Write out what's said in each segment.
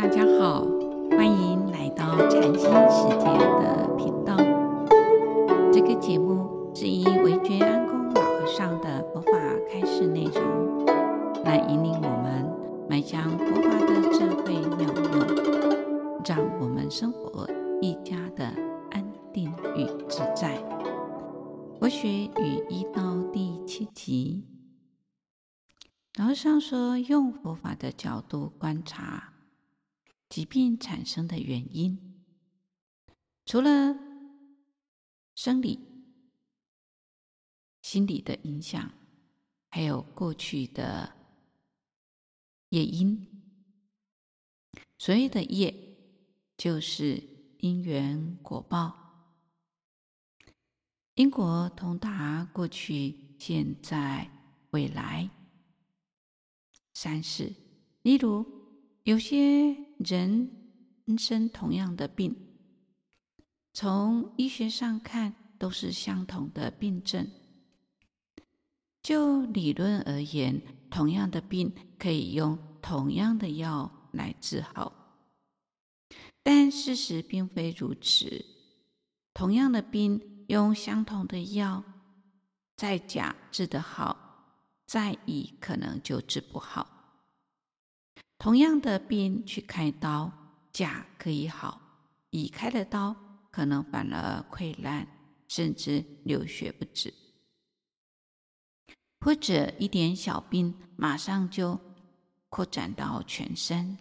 大家好，欢迎来到禅心世界的频道。这个节目是以惟觉安公老和尚的佛法开示内容，来引领我们迈向佛法的智慧妙用，让我们生活愈加的安定与自在。佛学与医道第七集。老和尚说，用佛法的角度观察疾病产生的原因，除了生理、心理的影响，还有过去的业因。所谓的业，就是因缘果报，因果通达过去、现在、未来。三世，例如有些人生同样的病，从医学上看都是相同的病症。就理论而言，同样的病可以用同样的药来治好，但事实并非如此。同样的病，用相同的药，在甲治得好。在乙可能就治不好。同样的病去开刀，甲可以好，乙开的刀可能反而溃烂，甚至流血不止。或者一点小病，马上就扩展到全身，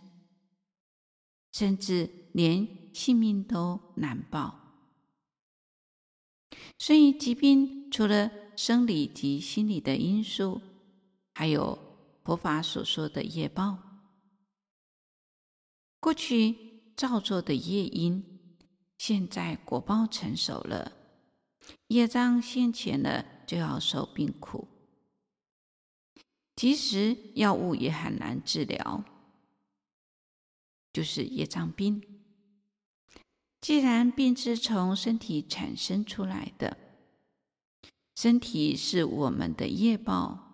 甚至连性命都难保。所以，疾病除了生理及心理的因素，还有佛法所说的业报，过去造作的业因，现在果报成熟了，业障现前了，就要受病苦。其实药物也很难治疗，就是业障病。既然病是从身体产生出来的，身体是我们的业报。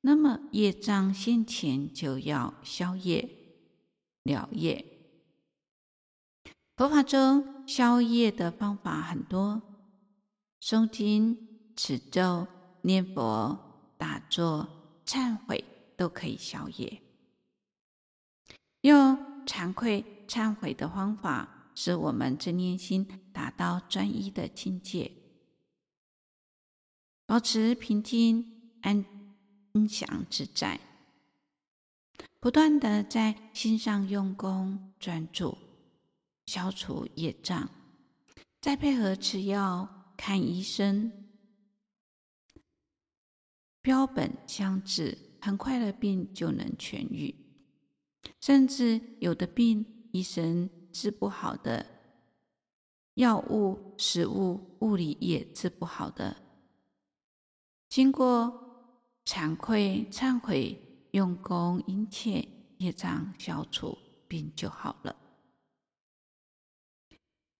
那么业障现前，就要消业了业。佛法中消业的方法很多，诵经、持咒、念佛、打坐、忏悔都可以消业。用惭愧、忏悔的方法，使我们正念心达到专一的境界，保持平静安。安详自在，不断地在心上用功专注，消除业障，再配合吃药、看医生，标本相治，很快的病就能痊愈。甚至有的病，医生治不好的，药物、食物、物理也治不好的，经过。惭愧、忏悔、用功、殷切，业障消除，病就好了。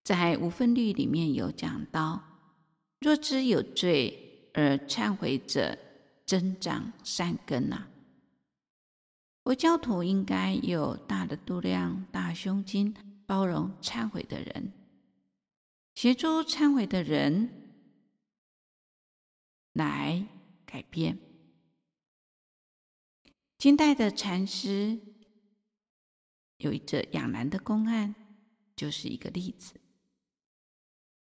在无分律里面有讲到：若知有罪而忏悔者，增长善根呐、啊。佛教徒应该有大的度量、大胸襟，包容忏悔的人，协助忏悔的人来改变。清代的禅师有一则养兰的公案，就是一个例子。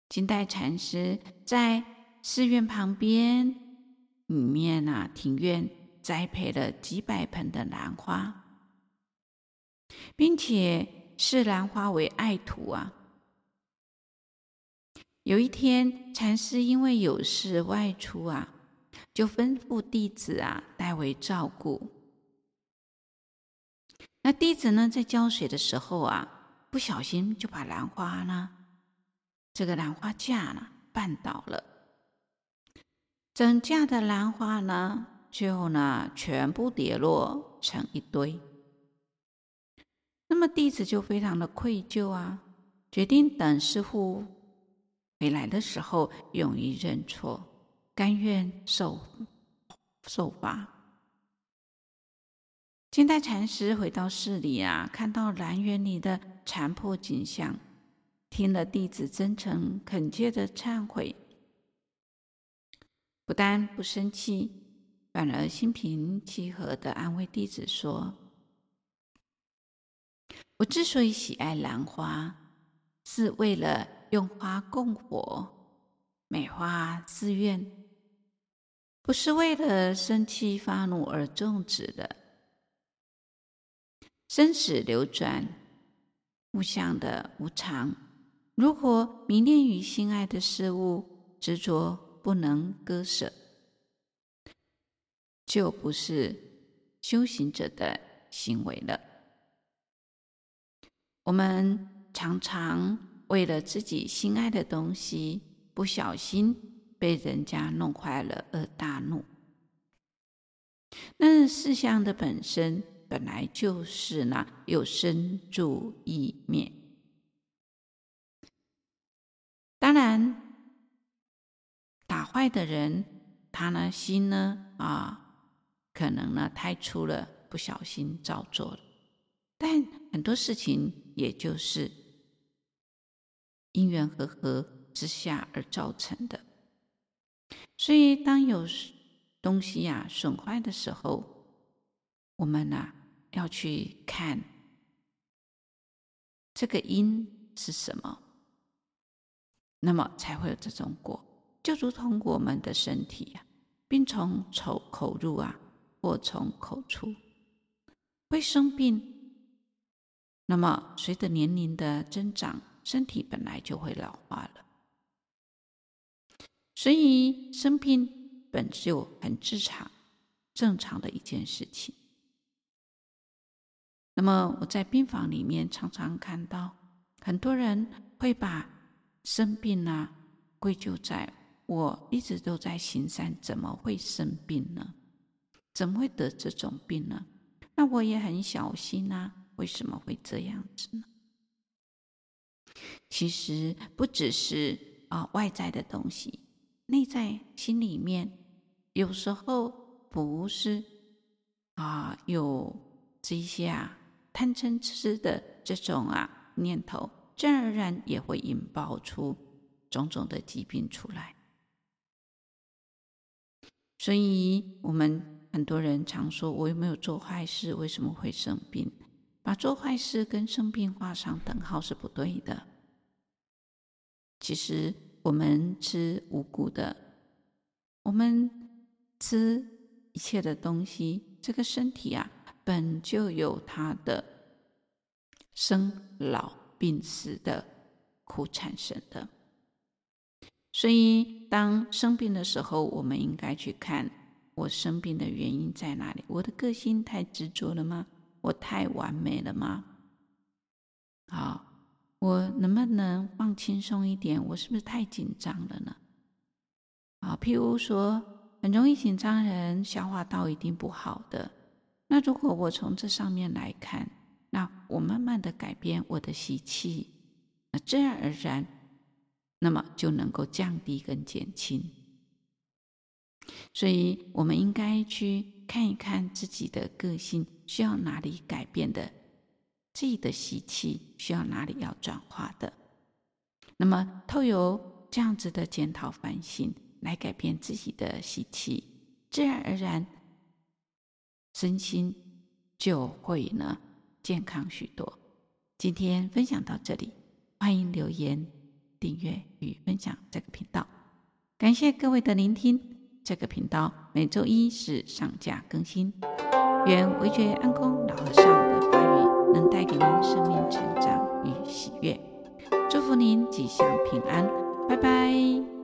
清代禅师在寺院旁边里面啊，庭院栽培了几百盆的兰花，并且视兰花为爱徒啊。有一天，禅师因为有事外出啊，就吩咐弟子啊代为照顾。那弟子呢，在浇水的时候啊，不小心就把兰花呢，这个兰花架呢绊倒了，整架的兰花呢，最后呢全部跌落成一堆。那么弟子就非常的愧疚啊，决定等师傅回来的时候，勇于认错，甘愿受受罚。金代禅师回到寺里啊，看到兰园里的残破景象，听了弟子真诚恳切的忏悔，不但不生气，反而心平气和的安慰弟子说：“我之所以喜爱兰花，是为了用花供佛、美化寺院，不是为了生气发怒而种植的。”生死流转，物象的无常。如果迷恋于心爱的事物，执着不能割舍，就不是修行者的行为了。我们常常为了自己心爱的东西，不小心被人家弄坏了而大怒。那事项的本身。本来就是呢，有生住异灭。当然，打坏的人，他呢心呢啊，可能呢太粗了，不小心造作了。但很多事情，也就是因缘和合之下而造成的。所以，当有东西呀、啊、损坏的时候，我们呢、啊，要去看这个因是什么，那么才会有这种果。就如同我们的身体呀、啊，病从口口入啊，祸从口出，会生病。那么随着年龄的增长，身体本来就会老化了，所以生病本就很正常、正常的一件事情。那么我在病房里面常常看到很多人会把生病啊归咎在我一直都在行善，怎么会生病呢？怎么会得这种病呢？那我也很小心啊，为什么会这样子呢？其实不只是啊外在的东西，内在心里面有时候不是啊有这些啊。贪嗔痴的这种啊念头，自然而然也会引爆出种种的疾病出来。所以，我们很多人常说：“我又没有做坏事？为什么会生病？”把做坏事跟生病画上等号是不对的。其实，我们吃五谷的，我们吃一切的东西，这个身体啊。本就有他的生老病死的苦产生的，所以当生病的时候，我们应该去看我生病的原因在哪里？我的个性太执着了吗？我太完美了吗？好，我能不能放轻松一点？我是不是太紧张了呢？啊，譬如说，很容易紧张人消化道一定不好的。那如果我从这上面来看，那我慢慢的改变我的习气，那自然而然，那么就能够降低跟减轻。所以，我们应该去看一看自己的个性需要哪里改变的，自己的习气需要哪里要转化的。那么，透由这样子的检讨反省来改变自己的习气，自然而然。身心就会呢健康许多。今天分享到这里，欢迎留言、订阅与分享这个频道。感谢各位的聆听。这个频道每周一是上架更新。愿惟觉安公老和尚的法语能带给您生命成长与喜悦。祝福您吉祥平安，拜拜。